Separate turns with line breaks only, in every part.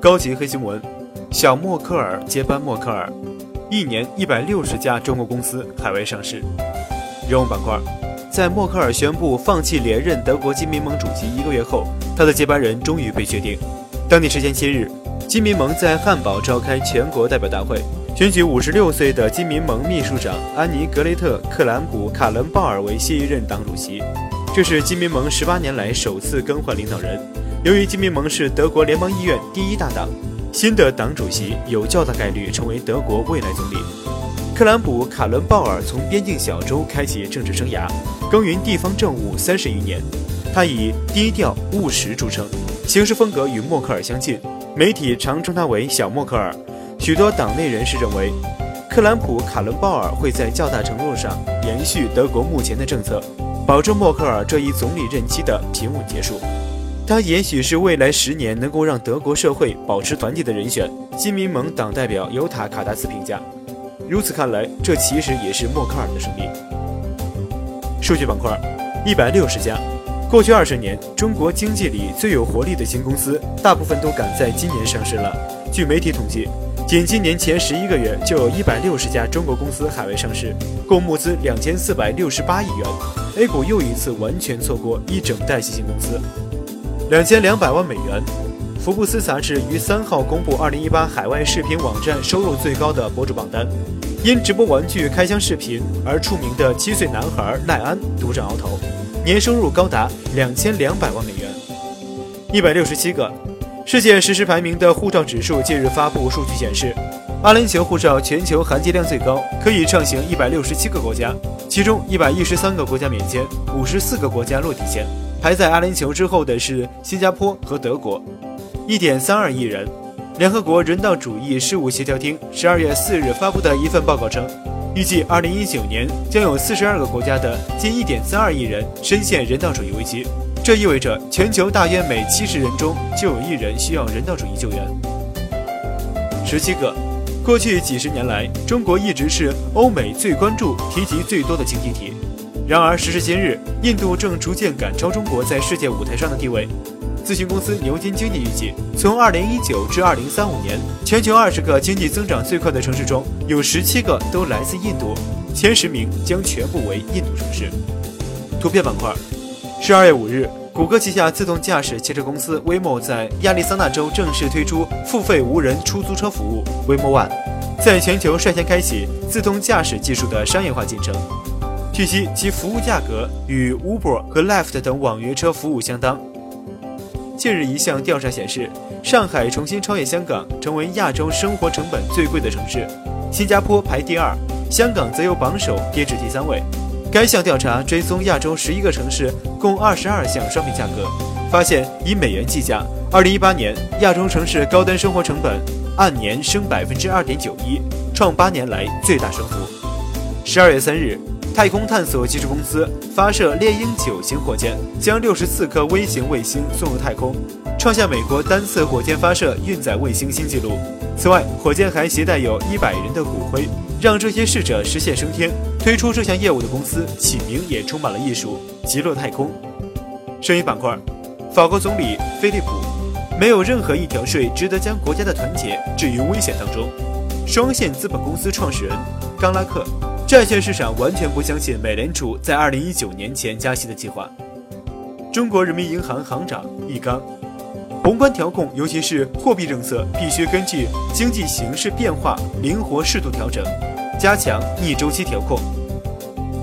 高级黑新闻：小默克尔接班默克尔，一年一百六十家中国公司海外上市。人物板块，在默克尔宣布放弃连任德国金民盟主席一个月后，他的接班人终于被确定。当地时间七日，金民盟在汉堡召开全国代表大会，选举五十六岁的金民盟秘书长安妮·格雷特·克兰普·卡伦鲍尔为新一任党主席。这是金民盟十八年来首次更换领导人。由于金民盟是德国联邦议院第一大党，新的党主席有较大概率成为德国未来总理。克兰普·卡伦鲍尔从边境小州开启政治生涯，耕耘地方政务三十余年。他以低调务实著称，行事风格与默克尔相近，媒体常称他为“小默克尔”。许多党内人士认为，克兰普·卡伦鲍尔会在较大程度上延续德国目前的政策。保证默克尔这一总理任期的平稳结束，他也许是未来十年能够让德国社会保持团结的人选。新民盟党代表尤塔卡达斯评价：如此看来，这其实也是默克尔的胜利。数据板块，一百六十家。过去二十年，中国经济里最有活力的新公司，大部分都赶在今年上市了。据媒体统计。仅今年前十一个月，就有一百六十家中国公司海外上市，共募资两千四百六十八亿元。A 股又一次完全错过一整代新兴公司，两千两百万美元。福布斯杂志于三号公布二零一八海外视频网站收入最高的博主榜单，因直播玩具开箱视频而出名的七岁男孩赖安独占鳌头，年收入高达两千两百万美元。一百六十七个。世界实时排名的护照指数近日发布，数据显示，阿联酋护照全球含金量最高，可以畅行一百六十七个国家，其中一百一十三个国家免签，五十四个国家落地签。排在阿联酋之后的是新加坡和德国，一点三二亿人。联合国人道主义事务协调厅十二月四日发布的一份报告称，预计二零一九年将有四十二个国家的近一点三二亿人深陷人道主义危机。这意味着全球大约每七十人中就有一人需要人道主义救援。十七个，过去几十年来，中国一直是欧美最关注、提及最多的经济体。然而，时至今日，印度正逐渐赶超中国在世界舞台上的地位。咨询公司牛津经济预计，从二零一九至二零三五年，全球二十个经济增长最快的城市中有十七个都来自印度，前十名将全部为印度城市。图片板块。十二月五日，谷歌旗下自动驾驶汽车公司 Waymo 在亚利桑那州正式推出付费无人出租车服务 Waymo One，在全球率先开启自动驾驶技术的商业化进程。据悉，其服务价格与 Uber 和 Lyft 等网约车服务相当。近日，一项调查显示，上海重新超越香港，成为亚洲生活成本最贵的城市，新加坡排第二，香港则由榜首跌至第三位。该项调查追踪亚洲十一个城市共二十二项商品价格，发现以美元计价，二零一八年亚洲城市高端生活成本按年升百分之二点九一，创八年来最大升幅。十二月三日，太空探索技术公司发射猎鹰九型火箭，将六十四颗微型卫星送入太空，创下美国单次火箭发射运载卫星新纪录。此外，火箭还携带有一百人的骨灰，让这些逝者实现升天。推出这项业务的公司起名也充满了艺术，极乐太空。声音板块，法国总理菲利普，没有任何一条税值得将国家的团结置于危险当中。双线资本公司创始人冈拉克，债券市场完全不相信美联储在二零一九年前加息的计划。中国人民银行行长易纲，宏观调控，尤其是货币政策，必须根据经济形势变化灵活适度调整。加强逆周期调控。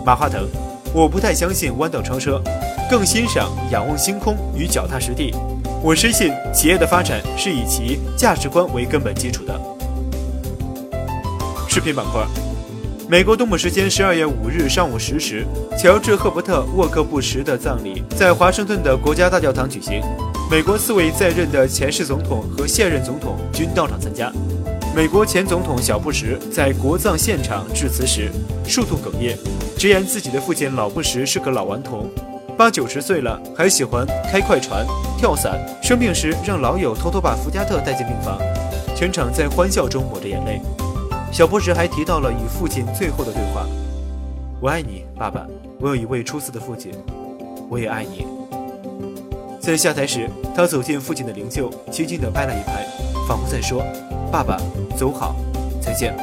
马化腾，我不太相信弯道超车，更欣赏仰望星空与脚踏实地。我深信企业的发展是以其价值观为根本基础的。视频板块，美国东部时间十二月五日上午十时，乔治·赫伯特·沃克布什的葬礼在华盛顿的国家大教堂举行，美国四位在任的前世总统和现任总统均到场参加。美国前总统小布什在国葬现场致辞时，数度哽咽，直言自己的父亲老布什是个老顽童，八九十岁了还喜欢开快船、跳伞，生病时让老友偷偷把福加特带进病房，全场在欢笑中抹着眼泪。小布什还提到了与父亲最后的对话：“我爱你，爸爸。我有一位出色的父亲，我也爱你。”在下台时，他走进父亲的灵柩，轻轻地拍了一拍。仿佛在说：“爸爸，走好，再见。”